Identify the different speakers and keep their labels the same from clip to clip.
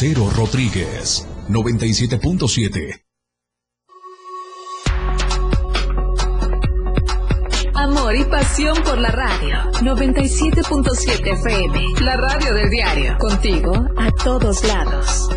Speaker 1: Lucero Rodríguez, 97.7.
Speaker 2: Amor y pasión por la radio. 97.7 FM. La radio del diario. Contigo a todos lados.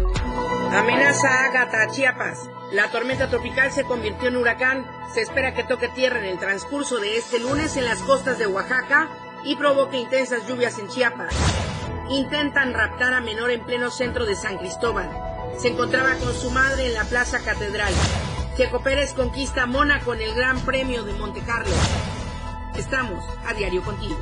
Speaker 3: Amenaza Ágata, Chiapas. La tormenta tropical se convirtió en huracán. Se espera que toque tierra en el transcurso de este lunes en las costas de Oaxaca y provoque intensas lluvias en Chiapas. Intentan raptar a menor en pleno centro de San Cristóbal. Se encontraba con su madre en la Plaza Catedral. Checo Pérez conquista Mónaco en el Gran Premio de Monte Carlo. Estamos a diario contigo.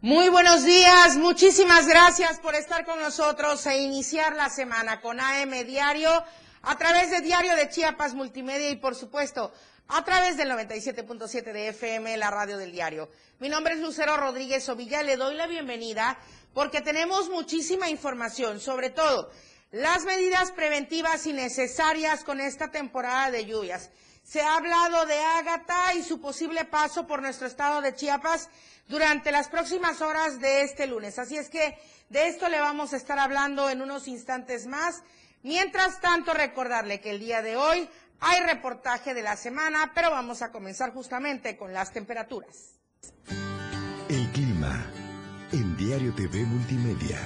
Speaker 3: Muy buenos días, muchísimas gracias por estar con nosotros e iniciar la semana con AM Diario a través de Diario de Chiapas Multimedia y por supuesto a través del 97.7 de FM, la radio del diario. Mi nombre es Lucero Rodríguez Ovilla, le doy la bienvenida porque tenemos muchísima información, sobre todo las medidas preventivas y necesarias con esta temporada de lluvias. Se ha hablado de Ágata y su posible paso por nuestro estado de Chiapas durante las próximas horas de este lunes. Así es que de esto le vamos a estar hablando en unos instantes más. Mientras tanto, recordarle que el día de hoy hay reportaje de la semana, pero vamos a comenzar justamente con las temperaturas.
Speaker 1: El clima en Diario TV Multimedia.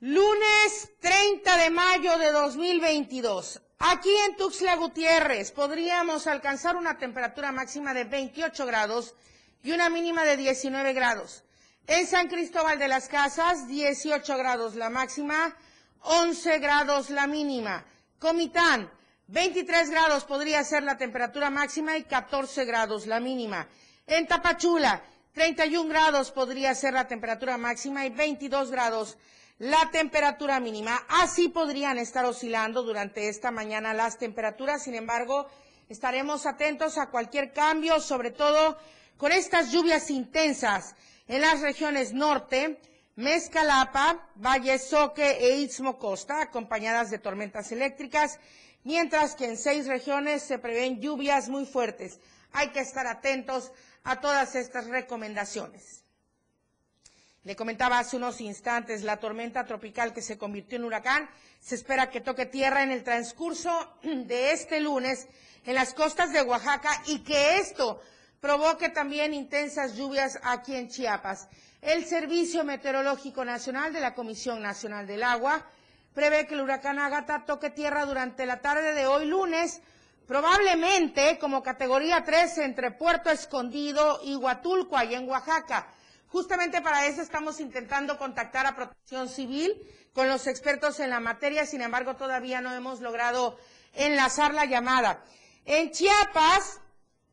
Speaker 3: Lunes 30 de mayo de 2022. Aquí en Tuxtla Gutiérrez podríamos alcanzar una temperatura máxima de 28 grados y una mínima de 19 grados. En San Cristóbal de las Casas, 18 grados la máxima, 11 grados la mínima. Comitán, 23 grados podría ser la temperatura máxima y 14 grados la mínima. En Tapachula, 31 grados podría ser la temperatura máxima y 22 grados la temperatura mínima. Así podrían estar oscilando durante esta mañana las temperaturas. Sin embargo, estaremos atentos a cualquier cambio, sobre todo con estas lluvias intensas en las regiones norte, Mezcalapa, Valle Soque e Istmo Costa, acompañadas de tormentas eléctricas, mientras que en seis regiones se prevén lluvias muy fuertes. Hay que estar atentos a todas estas recomendaciones. Le comentaba hace unos instantes, la tormenta tropical que se convirtió en huracán se espera que toque tierra en el transcurso de este lunes en las costas de Oaxaca y que esto provoque también intensas lluvias aquí en Chiapas. El Servicio Meteorológico Nacional de la Comisión Nacional del Agua prevé que el huracán Ágata toque tierra durante la tarde de hoy lunes, probablemente como categoría 3 entre Puerto Escondido y Huatulco, allá en Oaxaca. Justamente para eso estamos intentando contactar a Protección Civil con los expertos en la materia, sin embargo todavía no hemos logrado enlazar la llamada. En Chiapas,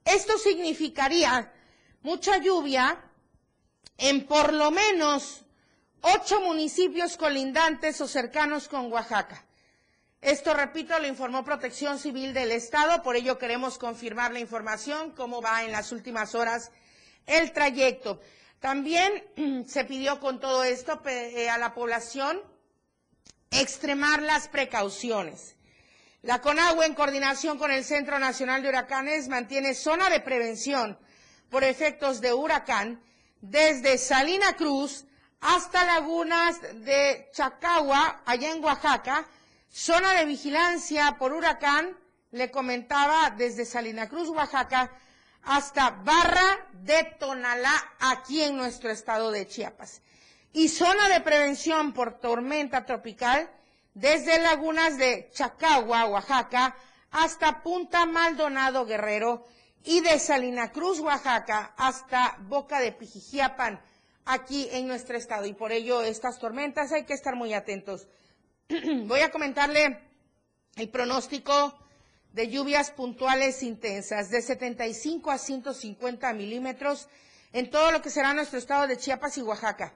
Speaker 3: esto significaría mucha lluvia en por lo menos ocho municipios colindantes o cercanos con Oaxaca. Esto, repito, lo informó Protección Civil del Estado, por ello queremos confirmar la información, cómo va en las últimas horas el trayecto. También se pidió con todo esto eh, a la población extremar las precauciones. La CONAGUA, en coordinación con el Centro Nacional de Huracanes, mantiene zona de prevención por efectos de huracán desde Salina Cruz hasta lagunas de Chacagua, allá en Oaxaca, zona de vigilancia por huracán, le comentaba, desde Salina Cruz, Oaxaca, hasta Barra de Tonalá, aquí en nuestro estado de Chiapas. Y zona de prevención por tormenta tropical desde lagunas de Chacagua, Oaxaca, hasta Punta Maldonado, Guerrero, y de Salina Cruz, Oaxaca, hasta Boca de Pijijiapan, aquí en nuestro estado. Y por ello estas tormentas hay que estar muy atentos. Voy a comentarle el pronóstico de lluvias puntuales intensas de 75 a 150 milímetros en todo lo que será nuestro estado de Chiapas y Oaxaca.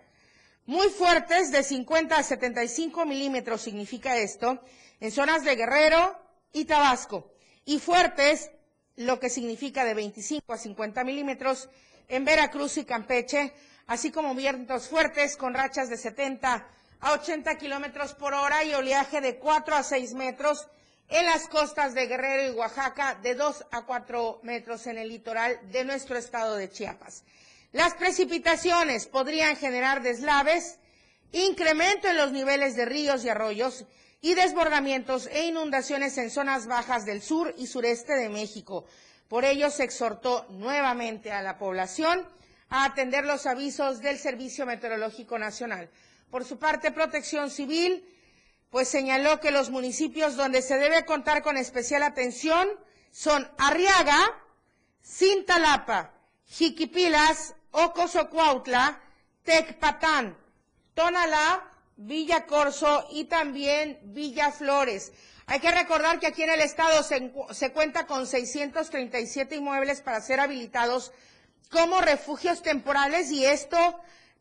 Speaker 3: Muy fuertes, de 50 a 75 milímetros significa esto, en zonas de Guerrero y Tabasco. Y fuertes, lo que significa de 25 a 50 milímetros en Veracruz y Campeche, así como vientos fuertes con rachas de 70 a 80 kilómetros por hora y oleaje de 4 a 6 metros en las costas de Guerrero y Oaxaca, de 2 a 4 metros en el litoral de nuestro estado de Chiapas. Las precipitaciones podrían generar deslaves, incremento en los niveles de ríos y arroyos y desbordamientos e inundaciones en zonas bajas del sur y sureste de México. Por ello se exhortó nuevamente a la población a atender los avisos del Servicio Meteorológico Nacional. Por su parte, Protección Civil pues señaló que los municipios donde se debe contar con especial atención son Arriaga, Cintalapa, Jiquipilas, Ocosocuautla, Tecpatán, Tonalá, Villa Corso y también Villa Flores. Hay que recordar que aquí en el estado se, se, cuenta con 637 inmuebles para ser habilitados como refugios temporales y esto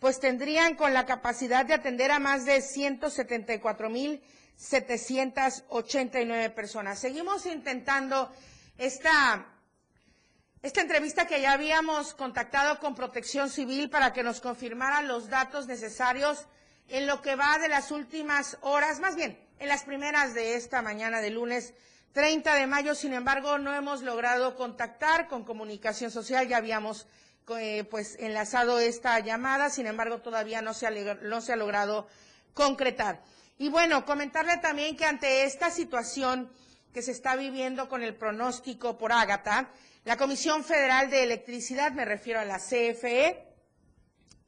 Speaker 3: pues tendrían con la capacidad de atender a más de 174.789 personas. Seguimos intentando esta, esta entrevista que ya habíamos contactado con Protección Civil para que nos confirmaran los datos necesarios en lo que va de las últimas horas, más bien en las primeras de esta mañana de lunes 30 de mayo. Sin embargo, no hemos logrado contactar con Comunicación Social, ya habíamos eh, pues enlazado esta llamada, sin embargo todavía no se, ha, no se ha logrado concretar. Y bueno, comentarle también que ante esta situación que se está viviendo con el pronóstico por Ágata, la Comisión Federal de Electricidad, me refiero a la CFE,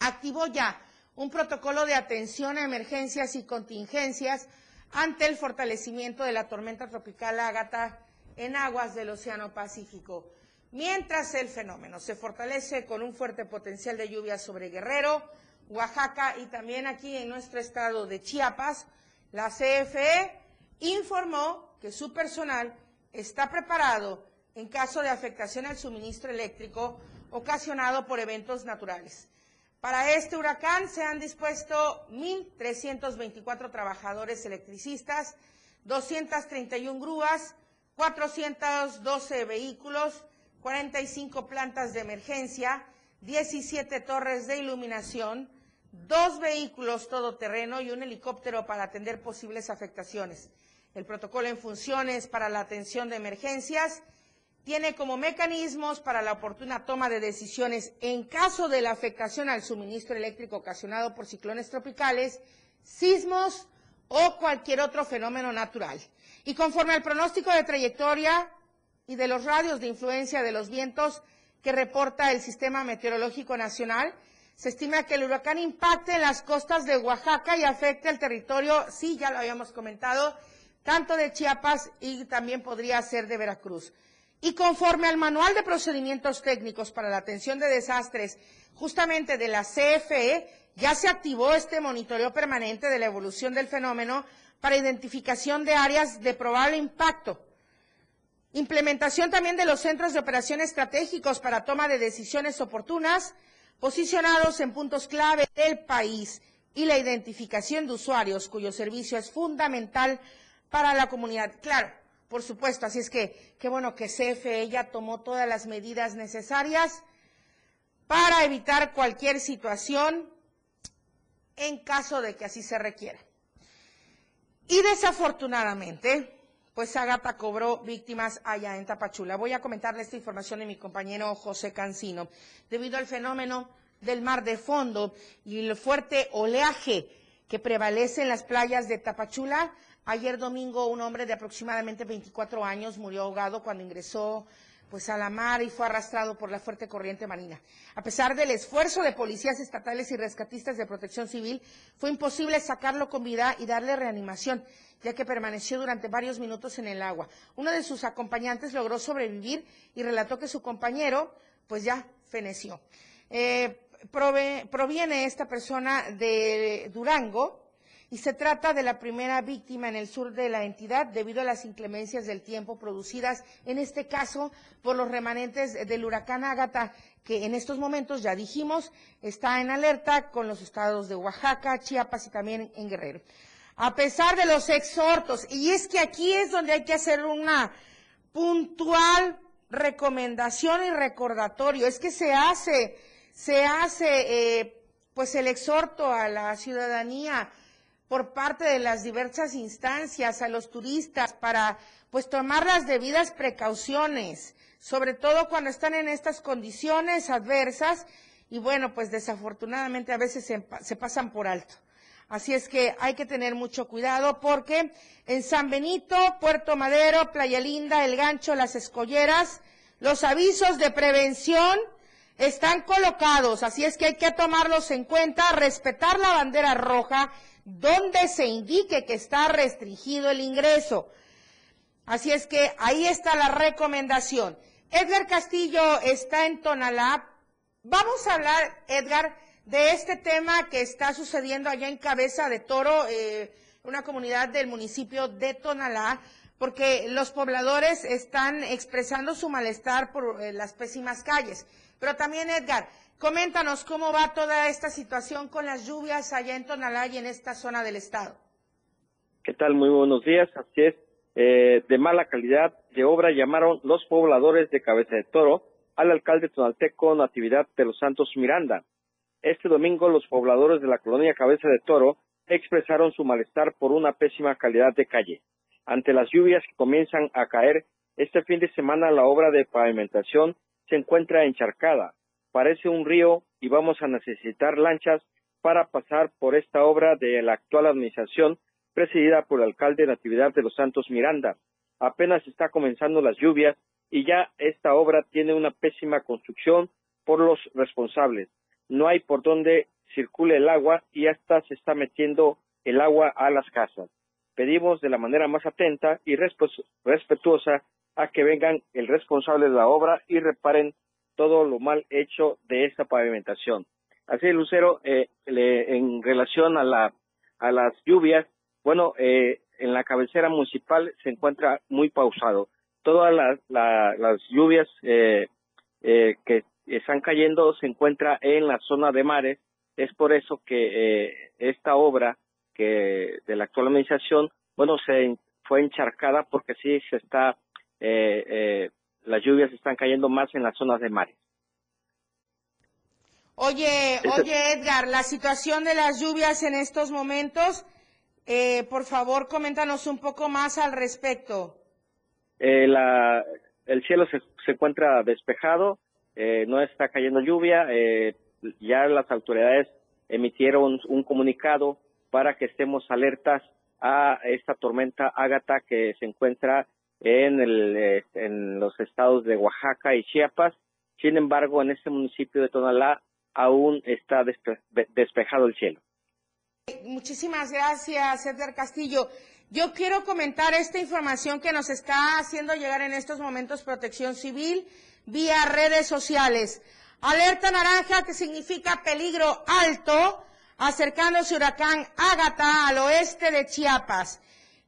Speaker 3: activó ya un protocolo de atención a emergencias y contingencias ante el fortalecimiento de la tormenta tropical Ágata en aguas del Océano Pacífico. Mientras el fenómeno se fortalece con un fuerte potencial de lluvia sobre Guerrero, Oaxaca y también aquí en nuestro estado de Chiapas, la CFE informó que su personal está preparado en caso de afectación al suministro eléctrico ocasionado por eventos naturales. Para este huracán se han dispuesto 1.324 trabajadores electricistas, 231 grúas, 412 vehículos, 45 plantas de emergencia, 17 torres de iluminación, dos vehículos todoterreno y un helicóptero para atender posibles afectaciones. El protocolo en funciones para la atención de emergencias tiene como mecanismos para la oportuna toma de decisiones en caso de la afectación al suministro eléctrico ocasionado por ciclones tropicales, sismos o cualquier otro fenómeno natural. Y conforme al pronóstico de trayectoria y de los radios de influencia de los vientos que reporta el Sistema Meteorológico Nacional, se estima que el huracán impacte en las costas de Oaxaca y afecte el territorio, sí, ya lo habíamos comentado, tanto de Chiapas y también podría ser de Veracruz. Y conforme al Manual de Procedimientos Técnicos para la Atención de Desastres, justamente de la CFE, ya se activó este monitoreo permanente de la evolución del fenómeno para identificación de áreas de probable impacto Implementación también de los centros de operación estratégicos para toma de decisiones oportunas, posicionados en puntos clave del país y la identificación de usuarios cuyo servicio es fundamental para la comunidad. Claro, por supuesto, así es que qué bueno que CFE ya tomó todas las medidas necesarias para evitar cualquier situación en caso de que así se requiera. Y desafortunadamente, pues Agata cobró víctimas allá en Tapachula. Voy a comentarle esta información de mi compañero José Cancino. Debido al fenómeno del mar de fondo y el fuerte oleaje que prevalece en las playas de Tapachula, ayer domingo un hombre de aproximadamente 24 años murió ahogado cuando ingresó pues a la mar y fue arrastrado por la fuerte corriente marina. A pesar del esfuerzo de policías estatales y rescatistas de protección civil, fue imposible sacarlo con vida y darle reanimación ya que permaneció durante varios minutos en el agua. Uno de sus acompañantes logró sobrevivir y relató que su compañero, pues ya feneció. Eh, proviene esta persona de Durango y se trata de la primera víctima en el sur de la entidad debido a las inclemencias del tiempo producidas, en este caso, por los remanentes del huracán Ágata, que en estos momentos, ya dijimos, está en alerta con los estados de Oaxaca, Chiapas y también en Guerrero a pesar de los exhortos. Y es que aquí es donde hay que hacer una puntual recomendación y recordatorio. Es que se hace, se hace, eh, pues el exhorto a la ciudadanía por parte de las diversas instancias a los turistas para pues tomar las debidas precauciones, sobre todo cuando están en estas condiciones adversas y bueno, pues desafortunadamente a veces se, se pasan por alto. Así es que hay que tener mucho cuidado porque en San Benito, Puerto Madero, Playa Linda, El Gancho, Las Escolleras, los avisos de prevención están colocados, así es que hay que tomarlos en cuenta, respetar la bandera roja donde se indique que está restringido el ingreso. Así es que ahí está la recomendación. Edgar Castillo está en Tonalá. Vamos a hablar, Edgar, de este tema que está sucediendo allá en Cabeza de Toro, eh, una comunidad del municipio de Tonalá, porque los pobladores están expresando su malestar por eh, las pésimas calles. Pero también, Edgar, Coméntanos cómo va toda esta situación con las lluvias allá en Tonalá y en esta zona del estado.
Speaker 4: ¿Qué tal? Muy buenos días. Así es. Eh, de mala calidad de obra llamaron los pobladores de Cabeza de Toro al alcalde tonalteco Natividad de los Santos Miranda. Este domingo los pobladores de la colonia Cabeza de Toro expresaron su malestar por una pésima calidad de calle. Ante las lluvias que comienzan a caer, este fin de semana la obra de pavimentación se encuentra encharcada, parece un río y vamos a necesitar lanchas para pasar por esta obra de la actual administración presidida por el alcalde Natividad de los Santos Miranda. Apenas está comenzando las lluvias y ya esta obra tiene una pésima construcción por los responsables. No hay por donde circule el agua y hasta se está metiendo el agua a las casas. Pedimos de la manera más atenta y respetuosa a que vengan el responsable de la obra y reparen todo lo mal hecho de esta pavimentación. Así, Lucero, eh, en relación a, la, a las lluvias, bueno, eh, en la cabecera municipal se encuentra muy pausado. Todas las lluvias eh, que están cayendo se encuentra en la zona de mares. Es por eso que esta obra que de la actual administración, bueno, se fue encharcada porque sí se está las lluvias están cayendo más en las zonas de mares.
Speaker 3: Oye, oye Edgar, la situación de las lluvias en estos momentos, eh, por favor, coméntanos un poco más al respecto.
Speaker 4: Eh, la, el cielo se, se encuentra despejado, eh, no está cayendo lluvia, eh, ya las autoridades emitieron un comunicado para que estemos alertas a esta tormenta Ágata que se encuentra en, el, eh, en los estados de Oaxaca y Chiapas. Sin embargo, en este municipio de Tonalá aún está despejado el cielo.
Speaker 3: Muchísimas gracias, Edgar Castillo. Yo quiero comentar esta información que nos está haciendo llegar en estos momentos Protección Civil vía redes sociales. Alerta naranja que significa peligro alto acercándose huracán Ágata al oeste de Chiapas.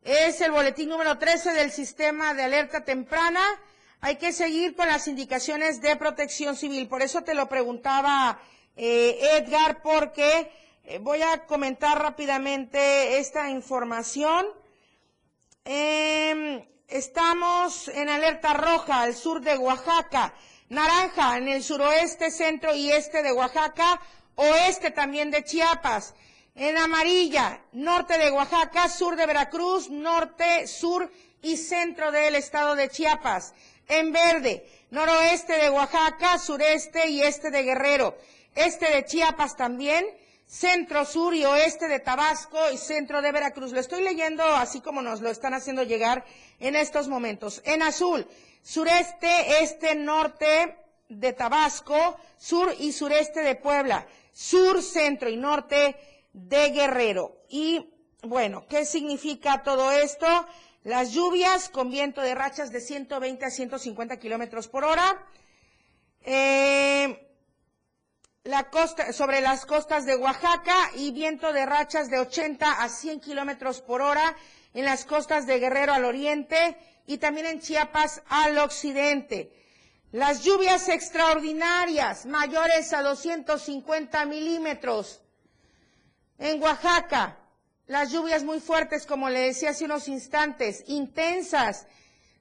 Speaker 3: Es el boletín número 13 del sistema de alerta temprana. Hay que seguir con las indicaciones de protección civil. Por eso te lo preguntaba eh, Edgar, porque eh, voy a comentar rápidamente esta información. Em, estamos en alerta roja al sur de Oaxaca, naranja en el suroeste, centro y este de Oaxaca, oeste también de Chiapas. En amarilla, norte de Oaxaca, sur de Veracruz, norte, sur y centro del estado de Chiapas. En verde, noroeste de Oaxaca, sureste y este de Guerrero. Este de Chiapas también, centro, sur y oeste de Tabasco y centro de Veracruz. Lo estoy leyendo así como nos lo están haciendo llegar en estos momentos. En azul, sureste, este, norte de Tabasco, sur y sureste de Puebla, sur, centro y norte de Guerrero. Y bueno, ¿qué significa todo esto? Las lluvias con viento de rachas de 120 a 150 kilómetros por hora. Eh, la costa, sobre las costas de Oaxaca y viento de rachas de 80 a 100 kilómetros por hora en las costas de Guerrero al oriente y también en Chiapas al occidente. Las lluvias extraordinarias mayores a 250 milímetros en Oaxaca, las lluvias muy fuertes, como le decía hace unos instantes, intensas,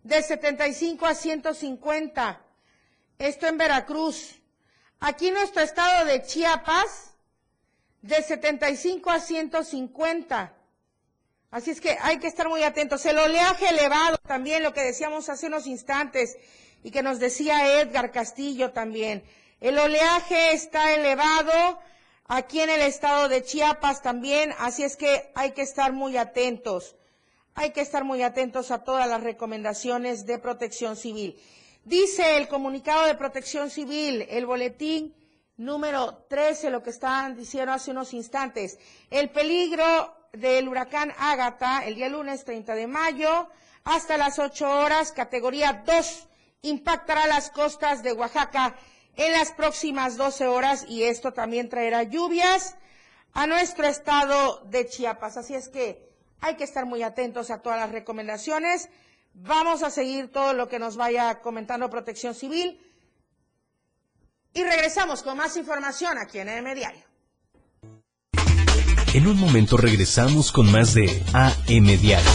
Speaker 3: de 75 a 150. Esto en Veracruz. Aquí en nuestro estado de Chiapas, de 75 a 150. Así es que hay que estar muy atentos. El oleaje elevado también, lo que decíamos hace unos instantes y que nos decía Edgar Castillo también. El oleaje está elevado aquí en el estado de Chiapas también, así es que hay que estar muy atentos. Hay que estar muy atentos a todas las recomendaciones de protección civil. Dice el comunicado de protección civil, el boletín número 13, lo que estaban diciendo hace unos instantes. El peligro del huracán Ágata el día lunes 30 de mayo hasta las 8 horas, categoría 2, impactará las costas de Oaxaca en las próximas 12 horas y esto también traerá lluvias a nuestro estado de Chiapas. Así es que hay que estar muy atentos a todas las recomendaciones. Vamos a seguir todo lo que nos vaya comentando Protección Civil. Y regresamos con más información aquí en el Diario.
Speaker 1: En un momento regresamos con más de AM Diario.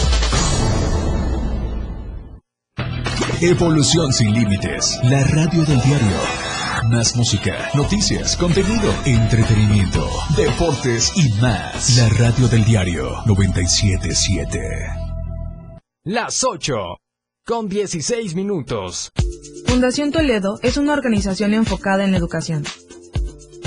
Speaker 1: Evolución sin límites. La radio del diario. Más música, noticias, contenido, entretenimiento, deportes y más. La radio del diario 977.
Speaker 5: Las 8 con 16 minutos.
Speaker 6: Fundación Toledo es una organización enfocada en la educación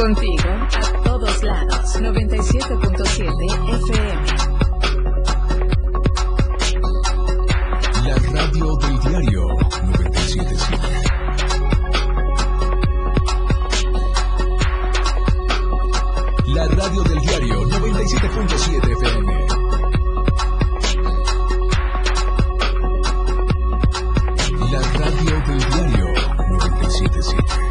Speaker 2: Contigo a todos lados. 97.7 FM.
Speaker 1: La radio del diario 977. La radio del diario 97.7 FM. La radio del diario 977.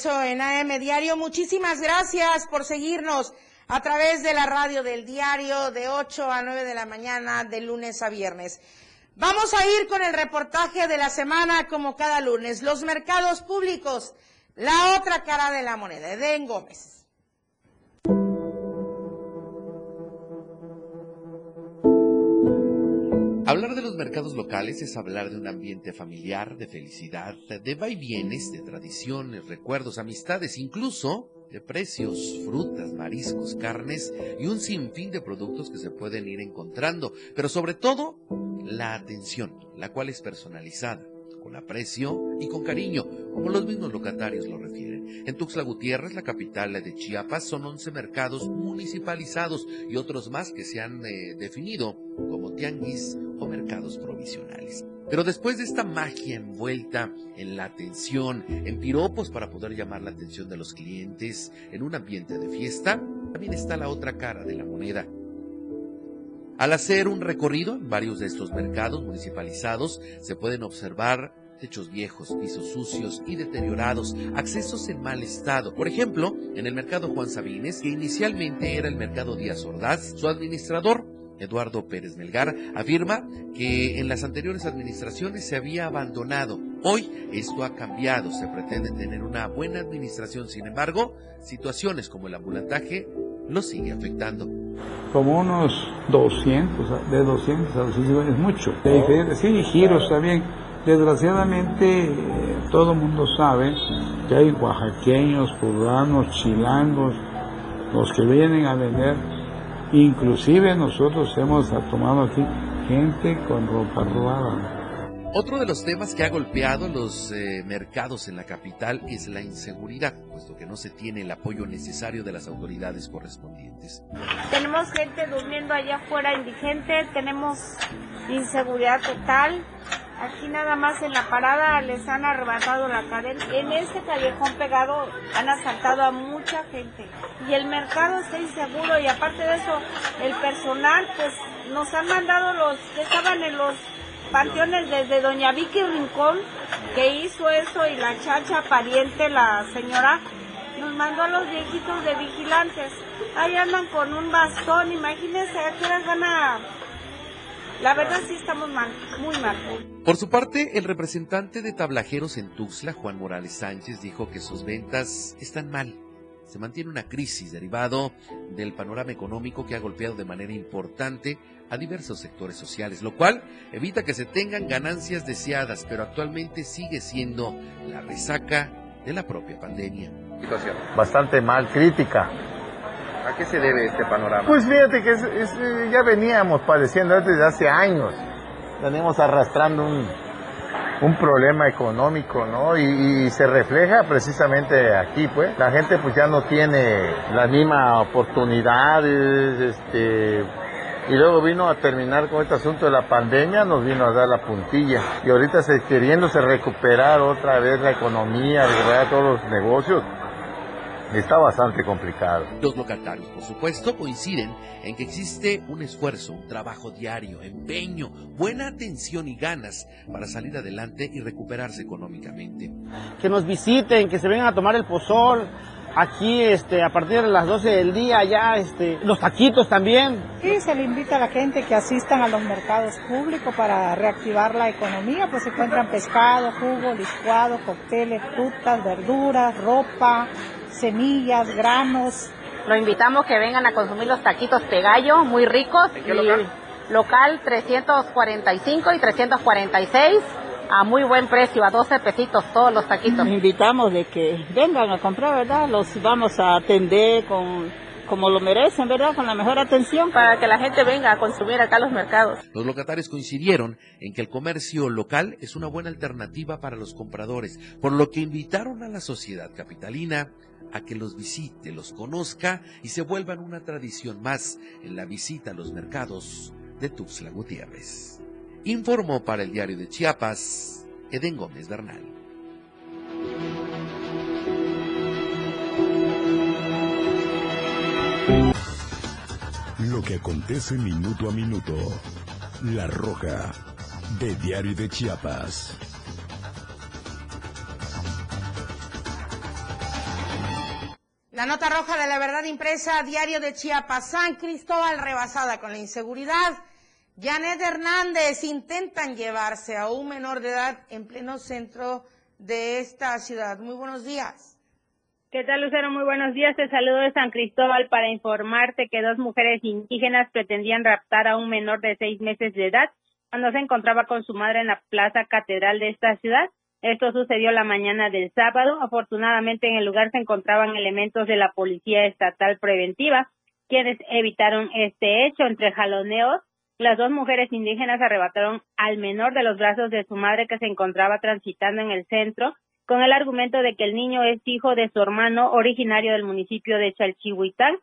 Speaker 3: Regreso en AM Diario. Muchísimas gracias por seguirnos a través de la radio del diario de 8 a 9 de la mañana de lunes a viernes. Vamos a ir con el reportaje de la semana como cada lunes. Los mercados públicos, la otra cara de la moneda. Eden Gómez.
Speaker 7: Hablar de los mercados locales es hablar de un ambiente familiar, de felicidad, de vaivienes, de tradiciones, recuerdos, amistades, incluso de precios, frutas, mariscos, carnes y un sinfín de productos que se pueden ir encontrando, pero sobre todo la atención, la cual es personalizada con aprecio y con cariño, como los mismos locatarios lo refieren. En Tuxtla Gutiérrez, la capital de Chiapas, son 11 mercados municipalizados y otros más que se han eh, definido como tianguis mercados provisionales. Pero después de esta magia envuelta en la atención, en piropos para poder llamar la atención de los clientes, en un ambiente de fiesta, también está la otra cara de la moneda. Al hacer un recorrido en varios de estos mercados municipalizados, se pueden observar techos viejos, pisos sucios y deteriorados, accesos en mal estado. Por ejemplo, en el mercado Juan Sabines, que inicialmente era el mercado Díaz Ordaz, su administrador Eduardo Pérez Melgar, afirma que en las anteriores administraciones se había abandonado. Hoy esto ha cambiado, se pretende tener una buena administración, sin embargo, situaciones como el ambulantaje lo sigue afectando.
Speaker 8: Como unos 200, de 200 a 200 es mucho. sí, giros también. Desgraciadamente, todo el mundo sabe que hay oaxaqueños, poblanos, chilangos, los que vienen a vender Inclusive nosotros hemos tomado aquí gente con ropa robada.
Speaker 7: Otro de los temas que ha golpeado los eh, mercados en la capital es la inseguridad, puesto que no se tiene el apoyo necesario de las autoridades correspondientes.
Speaker 9: Tenemos gente durmiendo allá afuera indigente, tenemos inseguridad total, Aquí nada más en la parada les han arrebatado la cadena. En este callejón pegado han asaltado a mucha gente. Y el mercado está inseguro y aparte de eso, el personal pues nos han mandado los que estaban en los panteones desde Doña Vicky Rincón, que hizo eso, y la chacha pariente, la señora, nos mandó a los viejitos de vigilantes. Ahí andan con un bastón, imagínense a qué horas van a la verdad sí estamos mal, muy mal.
Speaker 7: Por su parte, el representante de tablajeros en Tuxtla, Juan Morales Sánchez, dijo que sus ventas están mal. Se mantiene una crisis derivado del panorama económico que ha golpeado de manera importante a diversos sectores sociales, lo cual evita que se tengan ganancias deseadas, pero actualmente sigue siendo la resaca de la propia pandemia.
Speaker 10: Bastante mal, crítica
Speaker 11: ¿A qué se debe este panorama?
Speaker 10: Pues fíjate que eh, ya veníamos padeciendo desde hace años. Venimos arrastrando un, un problema económico, ¿no? Y, se refleja precisamente aquí, pues. La gente pues ya no tiene las mismas oportunidades, este... Y luego vino a terminar con este asunto de la pandemia, nos vino a dar la puntilla. Y ahorita se, queriéndose recuperar otra vez la economía, recuperar todos los negocios, está bastante complicado.
Speaker 7: Los locatarios, por supuesto, coinciden en que existe un esfuerzo, un trabajo diario, empeño, buena atención y ganas para salir adelante y recuperarse económicamente.
Speaker 12: Que nos visiten, que se vengan a tomar el pozol, aquí este a partir de las 12 del día ya este los taquitos también.
Speaker 13: Sí, se le invita a la gente que asistan a los mercados públicos para reactivar la economía, pues se encuentran pescado, jugo, licuado, cócteles, frutas, verduras, ropa, semillas, granos.
Speaker 14: Lo invitamos que vengan a consumir los taquitos Pegallo, muy ricos.
Speaker 11: qué local?
Speaker 14: Local 345 y 346 a muy buen precio, a 12 pesitos todos los taquitos.
Speaker 15: Invitamos de que vengan a comprar, ¿verdad? Los vamos a atender con como lo merecen, ¿verdad? Con la mejor atención.
Speaker 14: Para que la gente venga a consumir acá los mercados.
Speaker 7: Los locatarios coincidieron en que el comercio local es una buena alternativa para los compradores, por lo que invitaron a la sociedad capitalina a que los visite, los conozca y se vuelvan una tradición más en la visita a los mercados de Tuxtla Gutiérrez. Informó para el diario de Chiapas, Eden Gómez Bernal.
Speaker 1: Lo que acontece minuto a minuto. La Roja, de Diario de Chiapas.
Speaker 3: La nota roja de la verdad impresa, diario de Chiapas, San Cristóbal rebasada con la inseguridad. Janet Hernández intentan llevarse a un menor de edad en pleno centro de esta ciudad. Muy buenos días.
Speaker 16: ¿Qué tal, Lucero? Muy buenos días. Te saludo de San Cristóbal para informarte que dos mujeres indígenas pretendían raptar a un menor de seis meses de edad cuando se encontraba con su madre en la plaza catedral de esta ciudad. Esto sucedió la mañana del sábado. Afortunadamente en el lugar se encontraban elementos de la Policía Estatal Preventiva, quienes evitaron este hecho entre jaloneos. Las dos mujeres indígenas arrebataron al menor de los brazos de su madre que se encontraba transitando en el centro con el argumento de que el niño es hijo de su hermano originario del municipio de Chalchihuitán.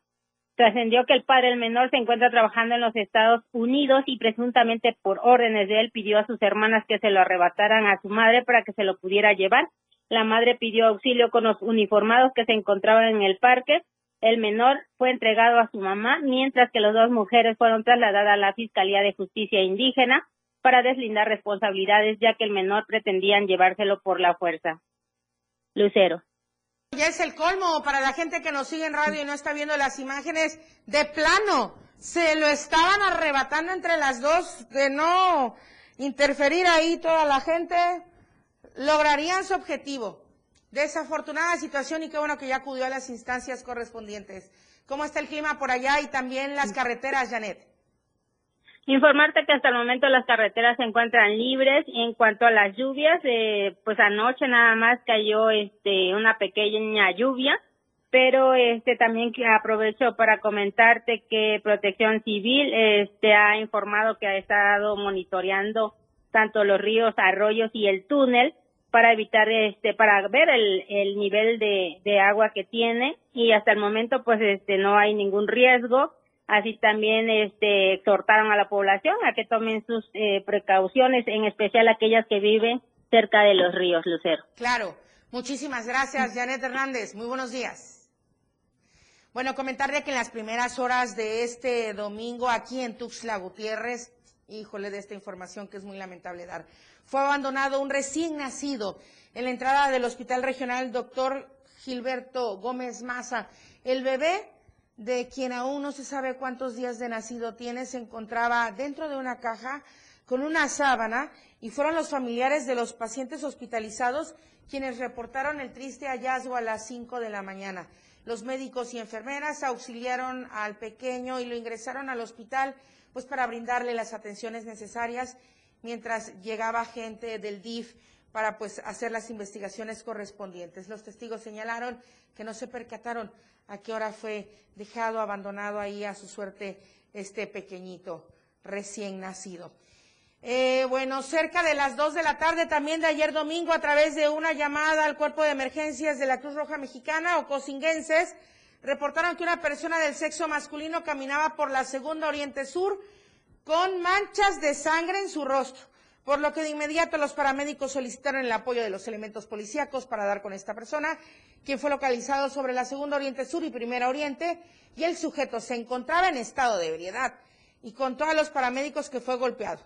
Speaker 16: Trascendió que el padre del menor se encuentra trabajando en los Estados Unidos y presuntamente por órdenes de él pidió a sus hermanas que se lo arrebataran a su madre para que se lo pudiera llevar. La madre pidió auxilio con los uniformados que se encontraban en el parque. El menor fue entregado a su mamá, mientras que las dos mujeres fueron trasladadas a la Fiscalía de Justicia Indígena para deslindar responsabilidades, ya que el menor pretendían llevárselo por la fuerza. Lucero.
Speaker 3: Ya es el colmo para la gente que nos sigue en radio y no está viendo las imágenes de plano. Se lo estaban arrebatando entre las dos de no interferir ahí toda la gente. Lograrían su objetivo. Desafortunada situación y qué bueno que ya acudió a las instancias correspondientes. ¿Cómo está el clima por allá y también las carreteras, Janet?
Speaker 16: Informarte que hasta el momento las carreteras se encuentran libres. En cuanto a las lluvias, eh, pues anoche nada más cayó este una pequeña lluvia, pero este también aprovecho para comentarte que Protección Civil este ha informado que ha estado monitoreando tanto los ríos, arroyos y el túnel para evitar este para ver el, el nivel de, de agua que tiene y hasta el momento pues este no hay ningún riesgo Así también este, exhortaron a la población a que tomen sus eh, precauciones, en especial aquellas que viven cerca de los ríos, Lucero.
Speaker 3: Claro. Muchísimas gracias, Janet Hernández. Muy buenos días. Bueno, comentarle que en las primeras horas de este domingo aquí en Tuxtla Gutiérrez, híjole de esta información que es muy lamentable dar, fue abandonado un recién nacido en la entrada del Hospital Regional Doctor Gilberto Gómez Maza. El bebé de quien aún no se sabe cuántos días de nacido tiene, se encontraba dentro de una caja con una sábana y fueron los familiares de los pacientes hospitalizados quienes reportaron el triste hallazgo a las 5 de la mañana. Los médicos y enfermeras auxiliaron al pequeño y lo ingresaron al hospital pues para brindarle las atenciones necesarias mientras llegaba gente del DIF para pues hacer las investigaciones correspondientes. Los testigos señalaron que no se percataron a qué hora fue dejado abandonado ahí a su suerte este pequeñito recién nacido. Eh, bueno, cerca de las dos de la tarde también de ayer domingo, a través de una llamada al cuerpo de emergencias de la Cruz Roja Mexicana o cosinguenses, reportaron que una persona del sexo masculino caminaba por la segunda Oriente Sur con manchas de sangre en su rostro por lo que de inmediato los paramédicos solicitaron el apoyo de los elementos policíacos para dar con esta persona, quien fue localizado sobre la Segunda Oriente Sur y Primera Oriente, y el sujeto se encontraba en estado de ebriedad y contó a los paramédicos que fue golpeado.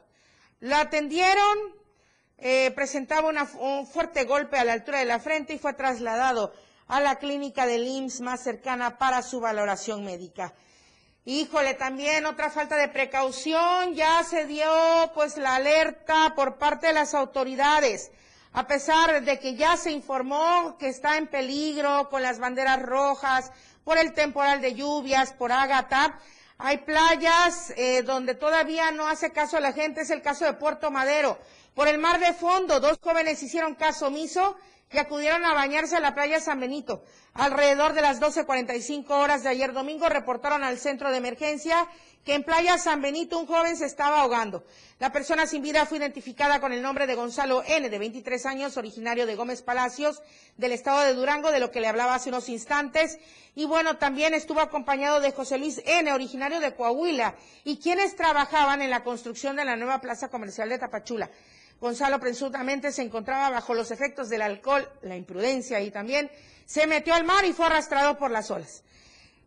Speaker 3: Lo atendieron, eh, presentaba un fuerte golpe a la altura de la frente y fue trasladado a la clínica del IMSS más cercana para su valoración médica. Híjole, también otra falta de precaución, ya se dio pues la alerta por parte de las autoridades, a pesar de que ya se informó que está en peligro con las banderas rojas por el temporal de lluvias, por Ágata. Hay playas eh, donde todavía no hace caso a la gente, es el caso de Puerto Madero. Por el mar de fondo, dos jóvenes hicieron caso omiso y acudieron a bañarse a la playa San Benito. Alrededor de las 12.45 horas de ayer domingo reportaron al centro de emergencia que en Playa San Benito un joven se estaba ahogando. La persona sin vida fue identificada con el nombre de Gonzalo N., de 23 años, originario de Gómez Palacios, del estado de Durango, de lo que le hablaba hace unos instantes. Y bueno, también estuvo acompañado de José Luis N., originario de Coahuila, y quienes trabajaban en la construcción de la nueva plaza comercial de Tapachula. Gonzalo presuntamente se encontraba bajo los efectos del alcohol, la imprudencia y también se metió al mar y fue arrastrado por las olas.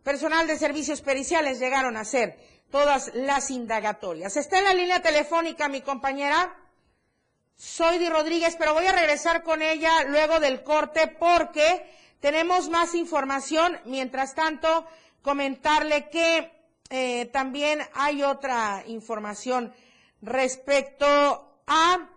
Speaker 3: Personal de servicios periciales llegaron a hacer todas las indagatorias. Está en la línea telefónica mi compañera Soydi Rodríguez, pero voy a regresar con ella luego del corte porque tenemos más información. Mientras tanto, comentarle que eh, también hay otra información respecto a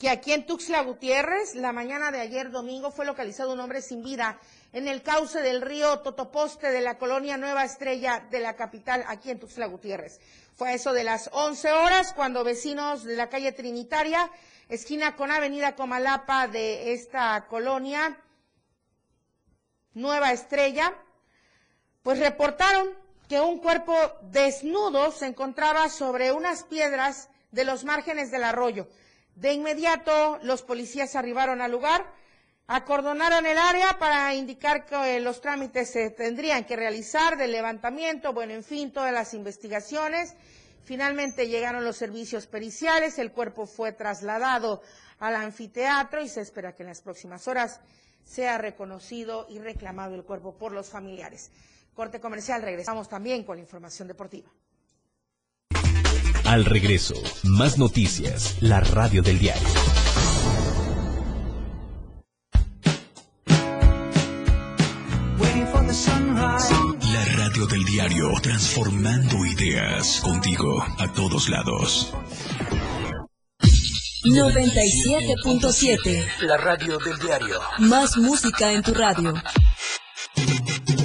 Speaker 3: que aquí en Tuxtla Gutiérrez, la mañana de ayer domingo, fue localizado un hombre sin vida en el cauce del río Totoposte de la colonia Nueva Estrella de la capital, aquí en Tuxtla Gutiérrez. Fue a eso de las 11 horas cuando vecinos de la calle Trinitaria, esquina con Avenida Comalapa de esta colonia Nueva Estrella, pues reportaron que un cuerpo desnudo se encontraba sobre unas piedras de los márgenes del arroyo. De inmediato los policías arribaron al lugar, acordonaron el área para indicar que los trámites se tendrían que realizar del levantamiento, bueno, en fin, todas las investigaciones. Finalmente llegaron los servicios periciales, el cuerpo fue trasladado al anfiteatro y se espera que en las próximas horas sea reconocido y reclamado el cuerpo por los familiares. Corte comercial, regresamos también con la información deportiva.
Speaker 5: Al regreso, más noticias, la radio del diario.
Speaker 1: La radio del diario, transformando ideas contigo a todos lados.
Speaker 2: 97.7.
Speaker 5: La radio del diario.
Speaker 2: Más música en tu radio.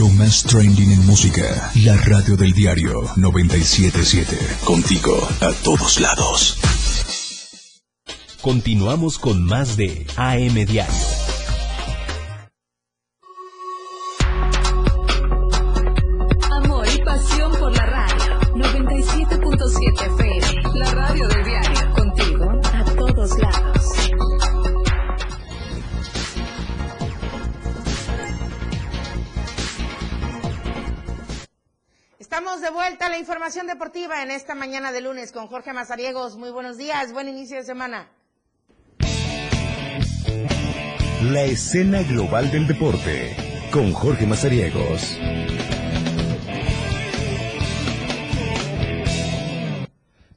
Speaker 1: Lo más trending en música. La radio del diario 977. Contigo a todos lados.
Speaker 5: Continuamos con más de AM Diario.
Speaker 3: Deportiva en esta mañana de lunes con Jorge Mazariegos. Muy buenos días, buen inicio de semana.
Speaker 5: La escena global del deporte con Jorge Mazariegos.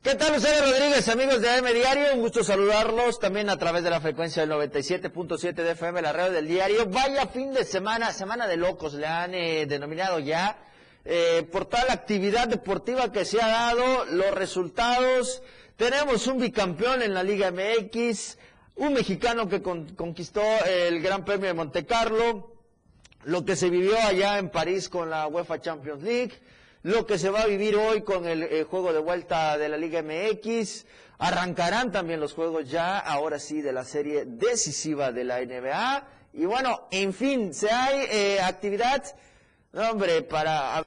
Speaker 17: ¿Qué tal, Lucero Rodríguez, amigos de AM Diario? Un gusto saludarlos también a través de la frecuencia del 97.7 de FM, la radio del diario. Vaya fin de semana, semana de locos, le han eh, denominado ya, eh, por toda la actividad deportiva que se ha dado, los resultados. Tenemos un bicampeón en la Liga MX, un mexicano que con- conquistó el Gran Premio de Monte Carlo, lo que se vivió allá en París con la UEFA Champions League, lo que se va a vivir hoy con el eh, juego de vuelta de la Liga MX. Arrancarán también los juegos ya, ahora sí, de la serie decisiva de la NBA. Y bueno, en fin, se hay eh, actividad, hombre, para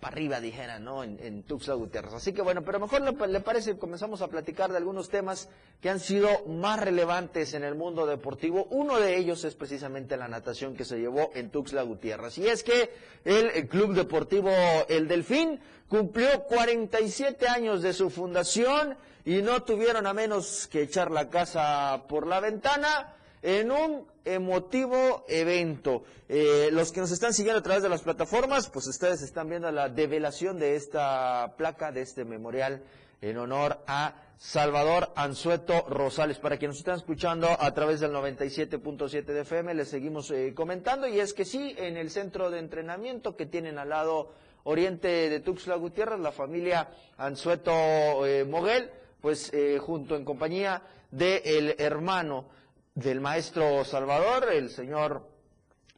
Speaker 17: para arriba, dijera, ¿no? En, en Tuxtla Gutiérrez. Así que bueno, pero mejor le, le parece, comenzamos a platicar de algunos temas que han sido más relevantes en el mundo deportivo. Uno de ellos es precisamente la natación que se llevó en Tuxtla Gutiérrez. Y es que el, el Club Deportivo El Delfín cumplió 47 años de su fundación y no tuvieron a menos que echar la casa por la ventana en un emotivo evento. Eh, los que nos están siguiendo a través de las plataformas, pues ustedes están viendo la develación de esta placa, de este memorial en honor a Salvador Anzueto Rosales. Para quienes nos están escuchando a través del 97.7 de FM, les seguimos eh, comentando y es que sí, en el centro de entrenamiento que tienen al lado oriente de Tuxtla Gutiérrez, la familia Anzueto eh, Moguel, pues eh, junto en compañía del hermano del maestro Salvador, el señor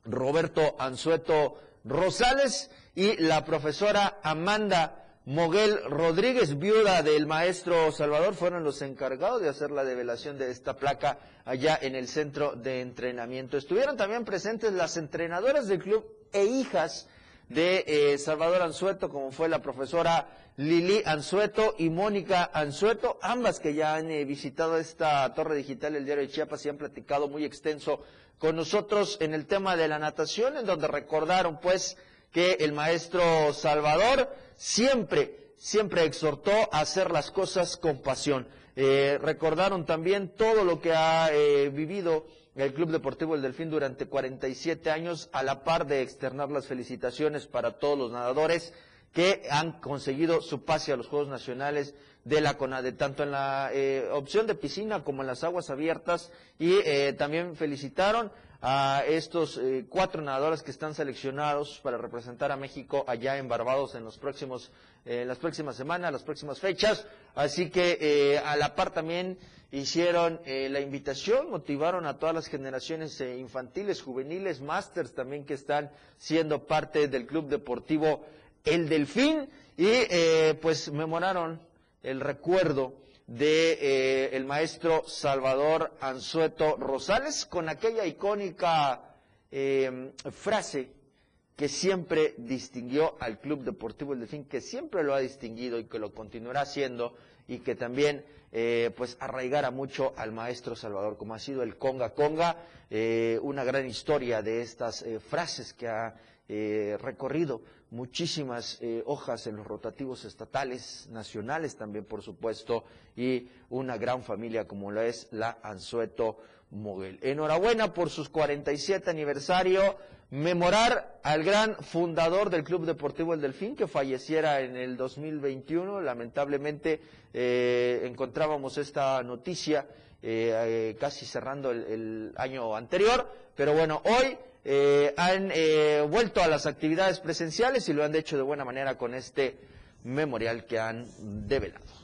Speaker 17: Roberto Anzueto Rosales y la profesora Amanda Moguel Rodríguez, viuda del maestro Salvador, fueron los encargados de hacer la develación de esta placa allá en el centro de entrenamiento. Estuvieron también presentes las entrenadoras del club e hijas de eh, Salvador Anzueto, como fue la profesora Lili Anzueto y Mónica Anzueto, ambas que ya han eh, visitado esta torre digital del diario de Chiapas y han platicado muy extenso con nosotros en el tema de la natación, en donde recordaron pues que el maestro Salvador siempre, siempre exhortó a hacer las cosas con pasión. Eh, recordaron también todo lo que ha eh, vivido el Club Deportivo El Delfín durante 47 años, a la par de externar las felicitaciones para todos los nadadores que han conseguido su pase a los Juegos Nacionales de la CONADE, tanto en la eh, opción de piscina como en las aguas abiertas, y también felicitaron a estos eh, cuatro nadadores que están seleccionados para representar a México allá en Barbados en los próximos, eh, las próximas semanas, las próximas fechas. Así que eh, a la par también hicieron la invitación, motivaron a todas las generaciones infantiles, juveniles, másters también que están siendo parte del Club Deportivo El Delfín y pues memoraron el recuerdo de eh, el maestro Salvador Anzueto Rosales con aquella icónica em, frase que siempre distinguió al Club Deportivo El Delfín, que siempre lo ha distinguido y que lo continuará haciendo y que también eh, pues arraigara mucho al maestro Salvador, como ha sido el Conga Conga, eh, una gran historia de estas frases que ha recorrido muchísimas eh, hojas en los rotativos estatales, nacionales también, por supuesto, y una gran familia como la es la Anzueto Moguel. Enhorabuena por sus 47 aniversario, memorar al gran fundador del Club Deportivo El Delfín, que falleciera en el 2021. Lamentablemente eh, encontrábamos esta noticia eh, casi cerrando el año anterior, pero bueno, hoy eh, han eh, vuelto a las actividades presenciales y lo han hecho de buena manera con este memorial que han develado.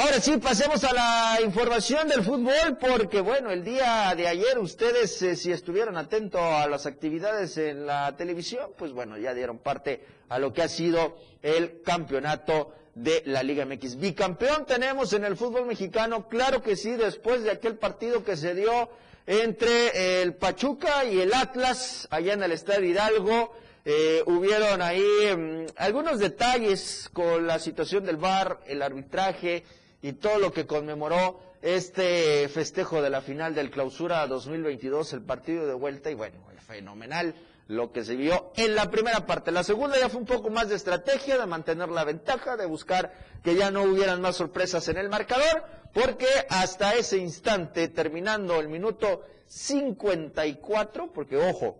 Speaker 17: Ahora sí, pasemos a la información del fútbol, porque bueno, el día de ayer ustedes, eh, si estuvieron atentos a las actividades en la televisión, pues bueno, ya dieron parte a lo que ha sido el campeonato de la Liga MX. Bicampeón tenemos en el fútbol mexicano, claro que sí, después de aquel partido que se dio entre el Pachuca y el Atlas, allá en el Estadio Hidalgo. Eh, hubieron ahí mm, algunos detalles con la situación del VAR, el arbitraje y todo lo que conmemoró este festejo de la final del Clausura 2022, el partido de vuelta y bueno, fenomenal lo que se vio en la primera parte. La segunda ya fue un poco más de estrategia, de mantener la ventaja, de buscar que ya no hubieran más sorpresas en el marcador, porque hasta ese instante, terminando el minuto 54, porque ojo,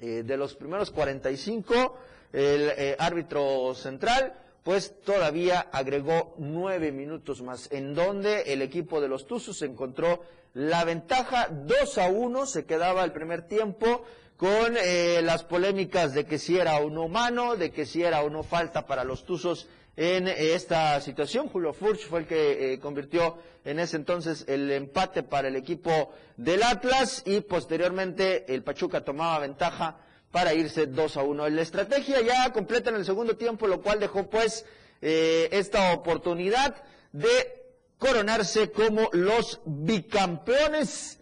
Speaker 17: eh, de los primeros 45, el eh, árbitro central, pues todavía agregó nueve minutos más, en donde el equipo de los Tuzos encontró la ventaja 2 a 1, se quedaba el primer tiempo, con eh, las polémicas de que si era o no mano, de que si era o no falta para los Tuzos en eh, esta situación. Julio Furch fue el que eh, convirtió en ese entonces el empate para el equipo del Atlas y posteriormente el Pachuca tomaba ventaja para irse 2 a 1. La estrategia ya completa en el segundo tiempo, lo cual dejó pues esta oportunidad de coronarse como los bicampeones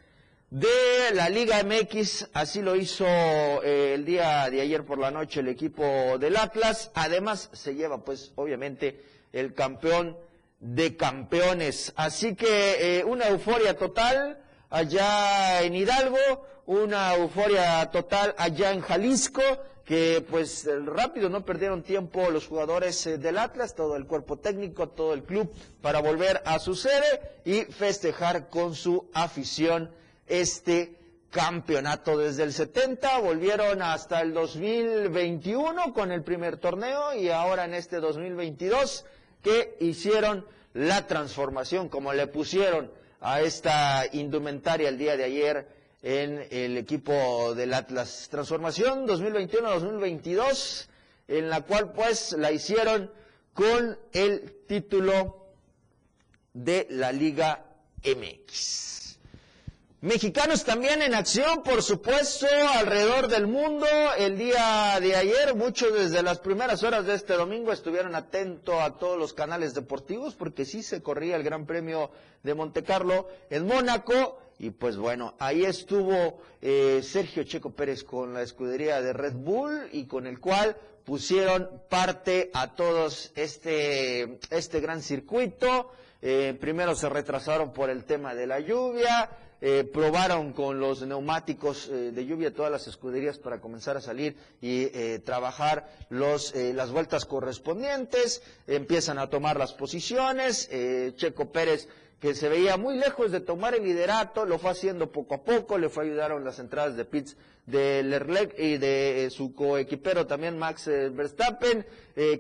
Speaker 17: de la Liga MX, así lo hizo eh, el día de ayer por la noche el equipo del Atlas, además se lleva pues obviamente el campeón de campeones, así que eh, una euforia total allá en Hidalgo, una euforia total allá en Jalisco, que pues rápido no perdieron tiempo los jugadores eh, del Atlas, todo el cuerpo técnico, todo el club para volver a su sede y festejar con su afición este campeonato. Desde el 70, volvieron hasta el 2021 con el primer torneo y ahora en este 2022 que hicieron la transformación, como le pusieron a esta indumentaria el día de ayer en el equipo del Atlas. Transformación 2021-2022, en la cual pues la hicieron con el título de la Liga MX. Mexicanos también en acción, por supuesto, alrededor del mundo. El día de ayer, muchos desde las primeras horas de este domingo estuvieron atentos a todos los canales deportivos porque sí se corría el Gran Premio de Montecarlo en Mónaco. Y pues bueno, ahí estuvo eh, Sergio Checo Pérez con la escudería de Red Bull y con el cual pusieron parte a todos este, este gran circuito. Eh, primero se retrasaron por el tema de la lluvia, eh, probaron con los neumáticos eh, de lluvia todas las escuderías para comenzar a salir y eh, trabajar los, las vueltas correspondientes, empiezan a tomar las posiciones, Checo Pérez que se veía muy lejos de tomar el liderato, lo fue haciendo poco a poco, le fue ayudaron las entradas de pits de Lerlec y de su coequipero también Max Verstappen,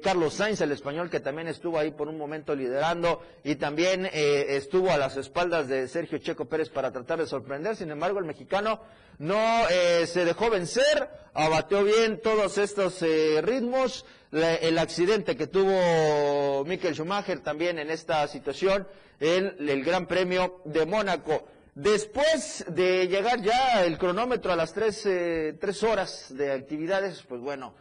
Speaker 17: Carlos Sainz, el español que también estuvo ahí por un momento liderando y también estuvo a las espaldas de Sergio Checo Pérez para tratar de sorprender, sin embargo el mexicano no eh, se dejó vencer, abateó bien todos estos eh, ritmos, el accidente que tuvo Michael Schumacher también en esta situación, en el Gran Premio de Mónaco. Después de llegar ya el cronómetro a las tres, eh, tres horas de actividades, pues bueno,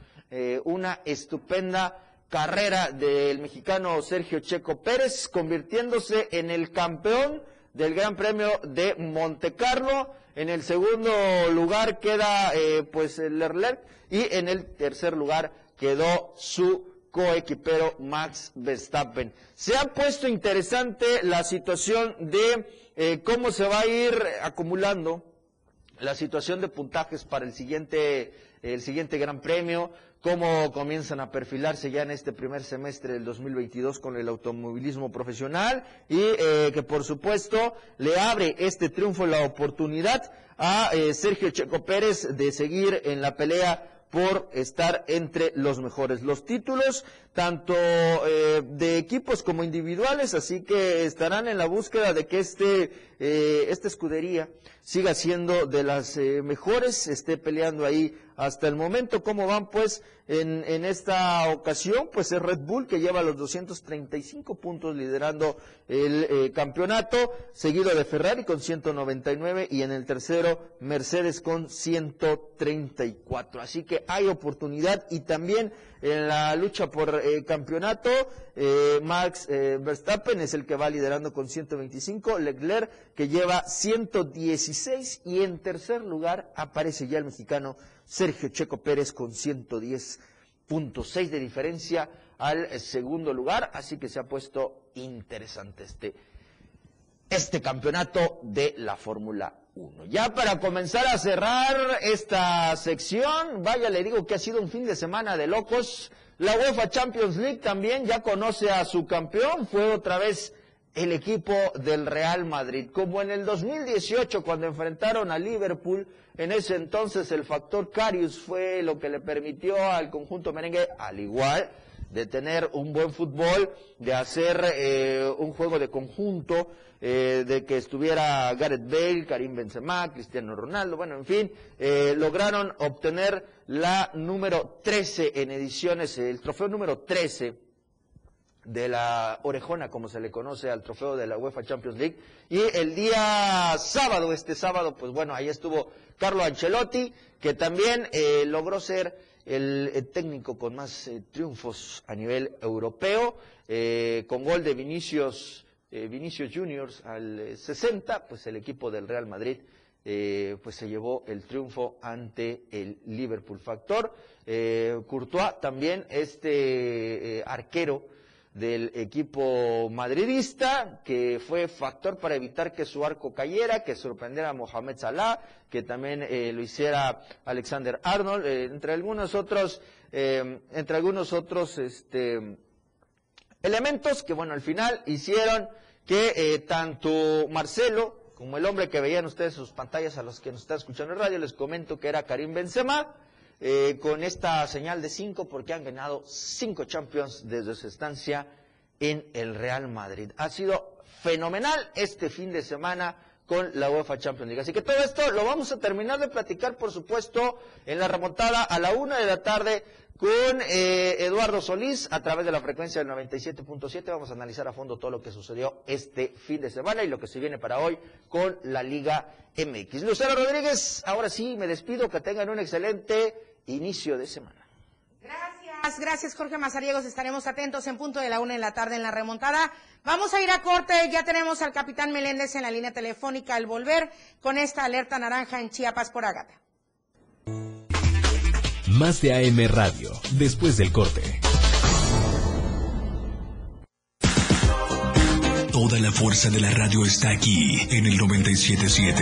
Speaker 17: una estupenda carrera del mexicano Sergio Checo Pérez, convirtiéndose en el campeón del Gran Premio de Montecarlo. En el segundo lugar queda eh, pues el Leclerc y en el tercer lugar quedó su coequipero Max Verstappen. Se ha puesto interesante la situación de eh, cómo se va a ir acumulando la situación de puntajes para el siguiente, el siguiente Gran Premio cómo comienzan a perfilarse ya en este primer semestre del 2022 con el automovilismo profesional y eh, que por supuesto le abre este triunfo la oportunidad a eh, Sergio Checo Pérez de seguir en la pelea por estar entre los mejores. Los títulos, tanto eh, de equipos como individuales, así que estarán en la búsqueda de que este, eh, esta escudería siga siendo de las eh, mejores, esté peleando ahí hasta el momento. ¿Cómo van pues en, en, esta ocasión? Pues es Red Bull que lleva los 235 puntos liderando el campeonato, seguido de Ferrari con 199 y en el tercero Mercedes con 134. Así que hay oportunidad y también en la lucha por campeonato, eh, Max eh, Verstappen es el que va liderando con 125, Leclerc que lleva 116 y en tercer lugar aparece ya el mexicano Sergio Checo Pérez con 110.6 de diferencia al segundo lugar, así que se ha puesto interesante este, este campeonato de la Fórmula ya para comenzar a cerrar esta sección, vaya, le digo que ha sido un fin de semana de locos. La UEFA Champions League también ya conoce a su campeón, fue otra vez el equipo del Real Madrid. Como en el 2018 cuando enfrentaron a Liverpool, en ese entonces el factor Carius fue lo que le permitió al conjunto merengue, al igual de tener un buen fútbol, de hacer eh, un juego de conjunto, eh, de que estuviera Gareth Bale, Karim Benzema, Cristiano Ronaldo, bueno, en fin, eh, lograron obtener la número 13 en ediciones, el trofeo número 13 de la orejona, como se le conoce al trofeo de la UEFA Champions League. Y el día sábado, este sábado, pues bueno, ahí estuvo Carlo Ancelotti, que también logró ser el, técnico con más eh, triunfos a nivel europeo, eh, con gol de Vinicius, eh, Vinicius Juniors al 60, pues el equipo del Real Madrid pues se llevó el triunfo ante el Liverpool Factor. Courtois también, este arquero del equipo madridista, que fue factor para evitar que su arco cayera, que sorprendiera a Mohamed Salah, que también eh, lo hiciera Alexander Arnold, eh, entre algunos otros, eh, entre algunos otros este, elementos que, bueno, al final hicieron que tanto Marcelo como el hombre que veían ustedes sus pantallas a los que nos están escuchando en radio, les comento que era Karim Benzema, eh, con esta señal de cinco porque han ganado cinco Champions desde su estancia en el Real Madrid. Ha sido fenomenal este fin de semana con la UEFA Champions League. Así que todo esto lo vamos a terminar de platicar, por supuesto, en la remontada a la una de la tarde con eh, Eduardo Solís a través de la frecuencia del 97.7. Vamos a analizar a fondo todo lo que sucedió este fin de semana y lo que se viene para hoy con la Liga MX. Lucero Rodríguez, ahora sí me despido, que tengan un excelente inicio de semana.
Speaker 3: Gracias, gracias Jorge Mazariegos. Estaremos atentos en punto de la una de la tarde en la remontada. Vamos a ir a corte. Ya tenemos al capitán Meléndez en la línea telefónica al volver con esta alerta naranja en Chiapas por Ágata.
Speaker 1: Más de AM Radio, después del corte. Toda la fuerza de la radio está aquí en el 977.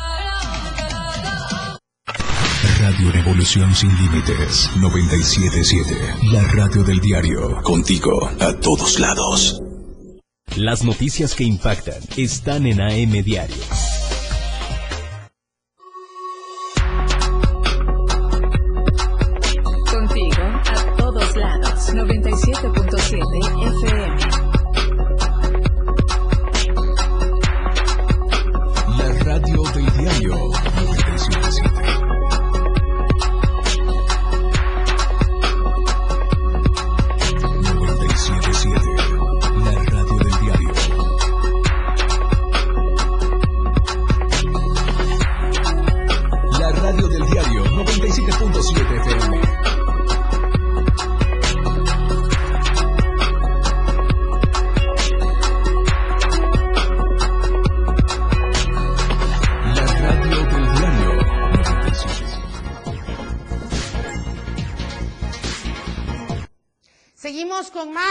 Speaker 1: Radio Revolución Sin Límites 977. La radio del diario. Contigo a todos lados.
Speaker 18: Las noticias que impactan están en AM Diario.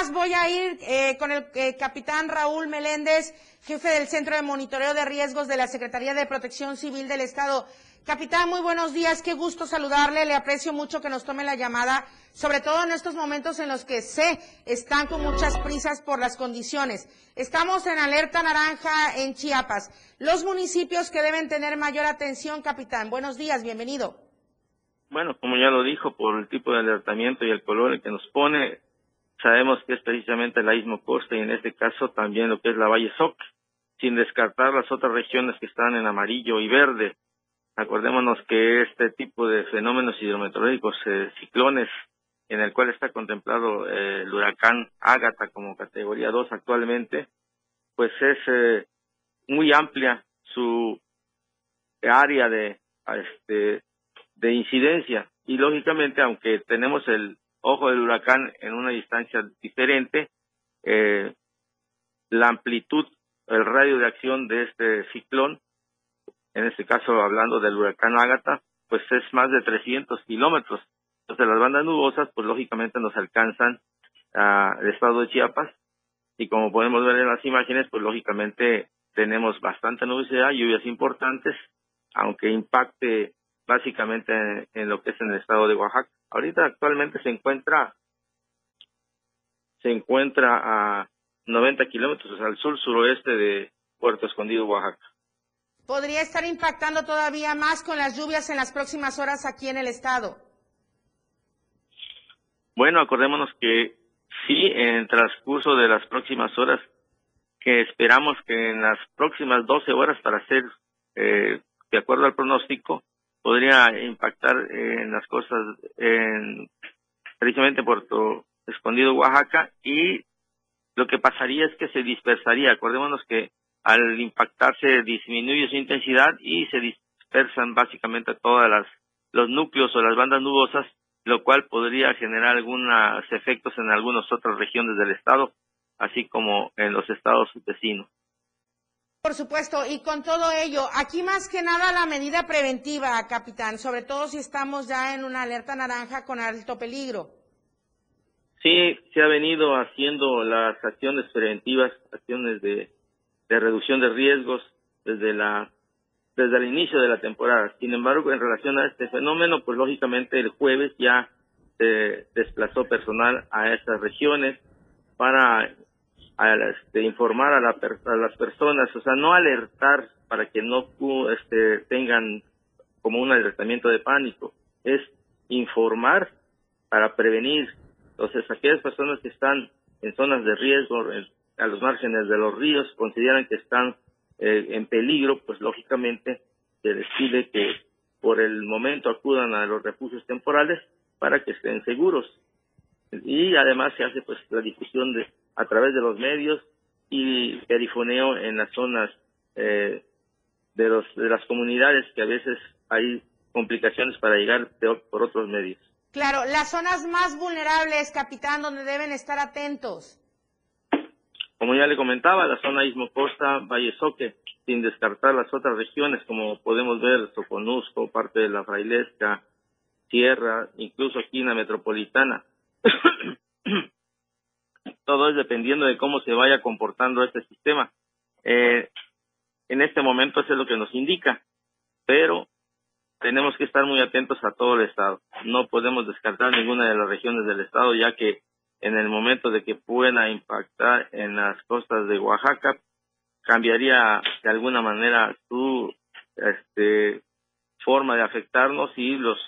Speaker 3: Más. Voy a ir eh, con el eh, capitán Raúl Meléndez, jefe del Centro de Monitoreo de Riesgos de la Secretaría de Protección Civil del Estado. Capitán, muy buenos días. Qué gusto saludarle. Le aprecio mucho que nos tome la llamada, sobre todo en estos momentos en los que sé están con muchas prisas por las condiciones. Estamos en alerta naranja en Chiapas. Los municipios que deben tener mayor atención, capitán. Buenos días, bienvenido.
Speaker 19: Bueno, como ya lo dijo, por el tipo de alertamiento y el color que nos pone, sabemos que es precisamente el Istmo Costa y en este caso también lo que es la Valle Soc, sin descartar las otras regiones que están en amarillo y verde. Acordémonos que este tipo de fenómenos hidrometeorológicos, eh, ciclones, en el cual está contemplado eh, el huracán Ágata como categoría 2 actualmente, pues es eh, muy amplia su área de este de incidencia y lógicamente aunque tenemos el ojo del huracán en una distancia diferente eh, la amplitud el radio de acción de este ciclón en este caso hablando del huracán Ágata pues es más de 300 kilómetros entonces las bandas nubosas pues lógicamente nos alcanzan al estado de Chiapas y como podemos ver en las imágenes, pues lógicamente tenemos bastante nubosidad, lluvias importantes, aunque impacte básicamente en, lo que es en el estado de Oaxaca. Ahorita actualmente se encuentra se encuentra a 90 kilómetros al sur suroeste de Puerto Escondido, Oaxaca.
Speaker 3: ¿Podría estar impactando todavía más con las lluvias en las próximas horas aquí en el estado?
Speaker 19: Bueno, acordémonos que sí, en el transcurso de las próximas horas, que esperamos que en las próximas 12 horas para ser, eh, de acuerdo al pronóstico, podría impactar en las costas en precisamente Puerto Escondido, Oaxaca, y lo que pasaría es que se dispersaría. Acordémonos que al impactarse disminuye su intensidad y se dispersan básicamente todas las los núcleos o las bandas nubosas lo cual podría generar algunos efectos en algunas otras regiones del estado, así como en los estados vecinos.
Speaker 3: Por supuesto, y con todo ello, aquí más que nada la medida preventiva, capitán, sobre todo si estamos ya en una alerta naranja con alto peligro.
Speaker 19: Sí, se ha venido haciendo las acciones preventivas, acciones de, de reducción de riesgos desde la desde el inicio de la temporada. Sin embargo, en relación a este fenómeno, pues lógicamente el jueves ya se desplazó personal a estas regiones para este, informar a, las personas, o sea, no alertar para que no este, tengan como un alertamiento de pánico, es informar para prevenir. Entonces, aquellas personas que están en zonas de riesgo, a los márgenes de los ríos, consideran que están eh, en peligro, pues lógicamente se les pide que por el momento acudan a los refugios temporales para que estén seguros. Y además se hace pues la difusión de a través de los medios y perifoneo en las zonas eh, de los de las comunidades que a veces hay complicaciones para llegar por otros medios.
Speaker 3: Claro, las zonas más vulnerables, capitán, donde deben estar atentos.
Speaker 19: Como ya le comentaba, la zona Istmo Costa, Valle Soque, sin descartar las otras regiones, como podemos ver, Soconusco, parte de la Frailesca, Sierra, incluso aquí en la metropolitana. Todo es dependiendo de cómo se vaya comportando este sistema. Eh, en este momento eso es lo que nos indica, pero tenemos que estar muy atentos a todo el estado. No podemos descartar ninguna de las regiones del estado, ya que en el momento de que pueda impactar en las costas de Oaxaca, cambiaría de alguna manera su este, forma de afectarnos y los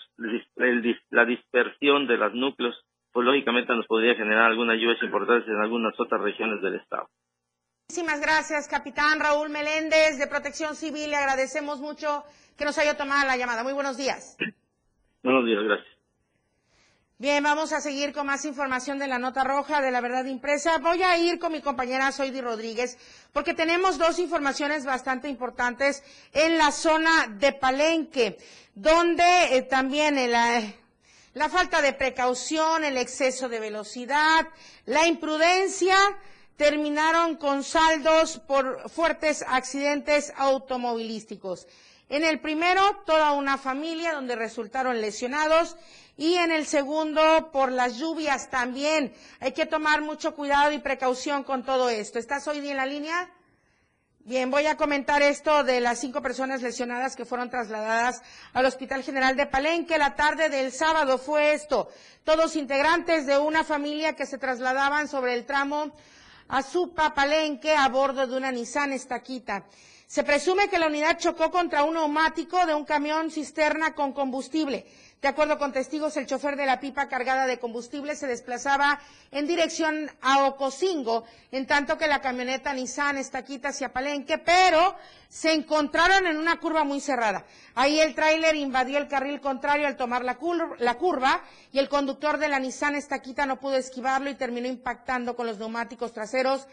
Speaker 19: la dispersión de los núcleos, pues lógicamente nos podría generar algunas lluvias importantes en algunas otras regiones del estado.
Speaker 3: Muchísimas gracias, capitán Raúl Meléndez de Protección Civil. Le agradecemos mucho que nos haya tomado la llamada. Muy buenos días.
Speaker 19: Buenos días, gracias.
Speaker 3: Bien, vamos a seguir con más información de la nota roja de la verdad impresa. Voy a ir con mi compañera Soidi Rodríguez porque tenemos dos informaciones bastante importantes en la zona de Palenque, donde eh, también la falta de precaución, el exceso de velocidad, la imprudencia terminaron con saldos por fuertes accidentes automovilísticos. En el primero, toda una familia donde resultaron lesionados y en el segundo por las lluvias también. Hay que tomar mucho cuidado y precaución con todo esto. ¿Estás hoy en la línea? Bien, voy a comentar esto de las cinco personas lesionadas que fueron trasladadas al Hospital General de Palenque. La tarde del sábado fue esto. Todos integrantes de una familia que se trasladaban sobre el tramo Azupa Palenque a bordo de una Nissan Estaquita. Se presume que la unidad chocó contra un neumático de un camión cisterna con combustible. De acuerdo con testigos, el chofer de la pipa cargada de combustible se desplazaba en dirección a Ocosingo, en tanto que la camioneta Nissan Estaquita hacia Palenque, pero se encontraron en una curva muy cerrada. Ahí el tráiler invadió el carril contrario al tomar la, la curva y el conductor de la Nissan Estaquita no pudo esquivarlo y terminó impactando con los neumáticos traseros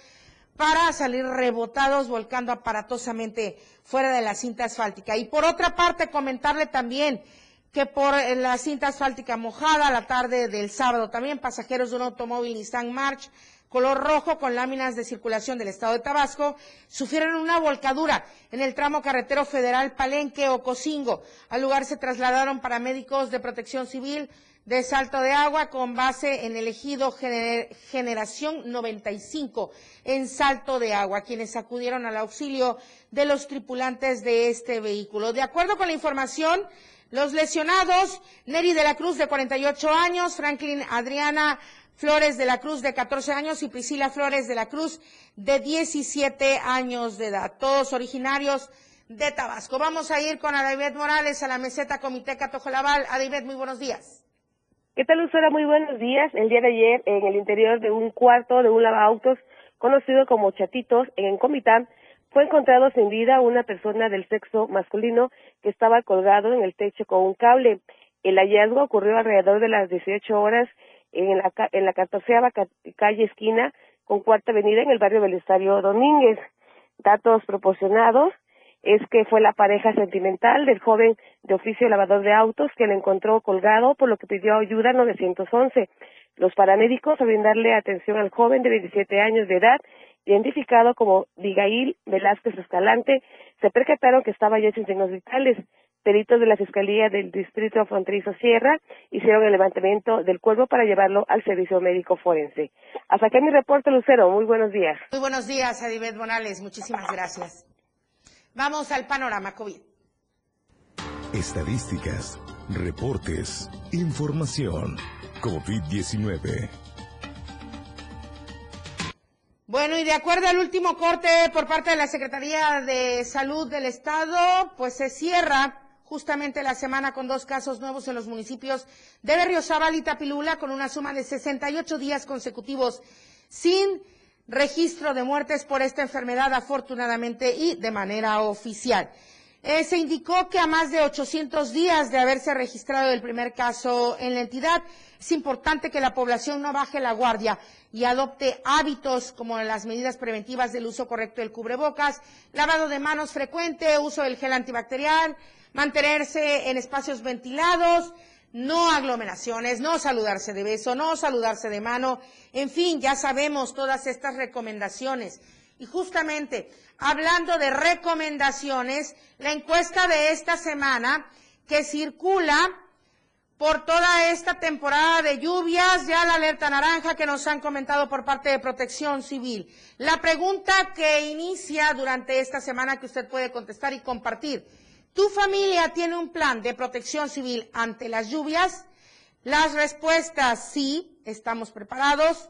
Speaker 3: para salir rebotados, volcando aparatosamente fuera de la cinta asfáltica. Y por otra parte, comentarle también que por eh, la cinta asfáltica mojada la tarde del sábado también pasajeros de un automóvil Nissan March color rojo con láminas de circulación del estado de Tabasco sufrieron una volcadura en el tramo carretero federal Palenque o Cocingo. Al lugar se trasladaron paramédicos de protección civil de Salto de Agua con base en el ejido Generación 95 en Salto de Agua, quienes acudieron al auxilio de los tripulantes de este vehículo. De acuerdo con la información, los lesionados, Neri de la Cruz de 48 años, Franklin Adriana Flores de la Cruz de 14 años y Priscila Flores de la Cruz de 17 años de edad, todos originarios de Tabasco. Vamos a ir con Adaibet Morales a la meseta Comité Catojolabal. Adaibet, muy buenos días.
Speaker 20: ¿Qué tal, Lucera? Muy buenos días. El día de ayer, en el interior de un cuarto de un lavautos conocido como Chatitos, en Comitán, fue encontrado sin vida una persona del sexo masculino que estaba colgado en el techo con un cable. El hallazgo ocurrió alrededor de las 18 horas en la, en la 14 calle esquina con Cuarta Avenida en el barrio del Estadio Domínguez. Datos proporcionados es que fue la pareja sentimental del joven de oficio lavador de autos que le encontró colgado, por lo que pidió ayuda 911. Los paramédicos, al brindarle atención al joven de 27 años de edad, identificado como Digail Velázquez Escalante, se percataron que estaba ya sin signos vitales. Peritos de la Fiscalía del Distrito Fronterizo Sierra hicieron el levantamiento del cuerpo para llevarlo al servicio médico forense. Hasta aquí mi reporte, Lucero. Muy buenos días.
Speaker 3: Muy buenos días, Adibet Bonales. Muchísimas gracias. Vamos al panorama COVID.
Speaker 5: Estadísticas, reportes, información. COVID-19.
Speaker 3: Bueno, y de acuerdo al último corte por parte de la Secretaría de Salud del Estado, pues se cierra justamente la semana con dos casos nuevos en los municipios de Berriozábal y Tapilula con una suma de 68 días consecutivos sin registro de muertes por esta enfermedad, afortunadamente, y de manera oficial. Eh, se indicó que a más de 800 días de haberse registrado el primer caso en la entidad, es importante que la población no baje la guardia y adopte hábitos como las medidas preventivas del uso correcto del cubrebocas, lavado de manos frecuente, uso del gel antibacterial, mantenerse en espacios ventilados, no aglomeraciones, no saludarse de beso, no saludarse de mano, en fin, ya sabemos todas estas recomendaciones. Y justamente, hablando de recomendaciones, la encuesta de esta semana que circula por toda esta temporada de lluvias, ya la alerta naranja que nos han comentado por parte de Protección Civil. La pregunta que inicia durante esta semana que usted puede contestar y compartir ¿Tu familia tiene un plan de protección civil ante las lluvias? Las respuestas sí, estamos preparados,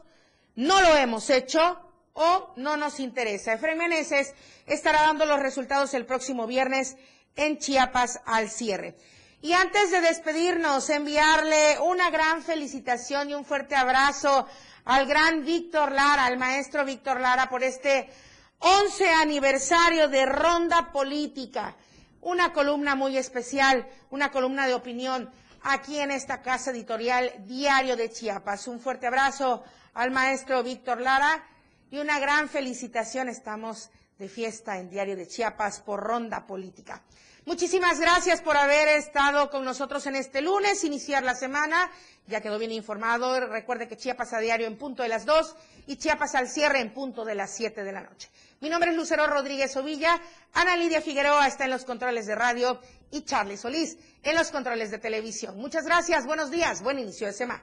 Speaker 3: no lo hemos hecho o no nos interesa. Efraín Meneses estará dando los resultados el próximo viernes en Chiapas al cierre. Y antes de despedirnos, enviarle una gran felicitación y un fuerte abrazo al gran Víctor Lara, al maestro Víctor Lara, por este 11 aniversario de Ronda Política una columna muy especial, una columna de opinión aquí en esta casa editorial Diario de Chiapas. Un fuerte abrazo al maestro Víctor Lara y una gran felicitación. Estamos de fiesta en Diario de Chiapas por Ronda Política. Muchísimas gracias por haber estado con nosotros en este lunes, iniciar la semana. Ya quedó bien informado. Recuerde que Chiapas a diario en punto de las dos y Chiapas al cierre en punto de las siete de la noche. Mi nombre es Lucero Rodríguez Ovilla, Ana Lidia Figueroa está en los controles de radio y Charlie Solís en los controles de televisión. Muchas gracias, buenos días, buen inicio de semana.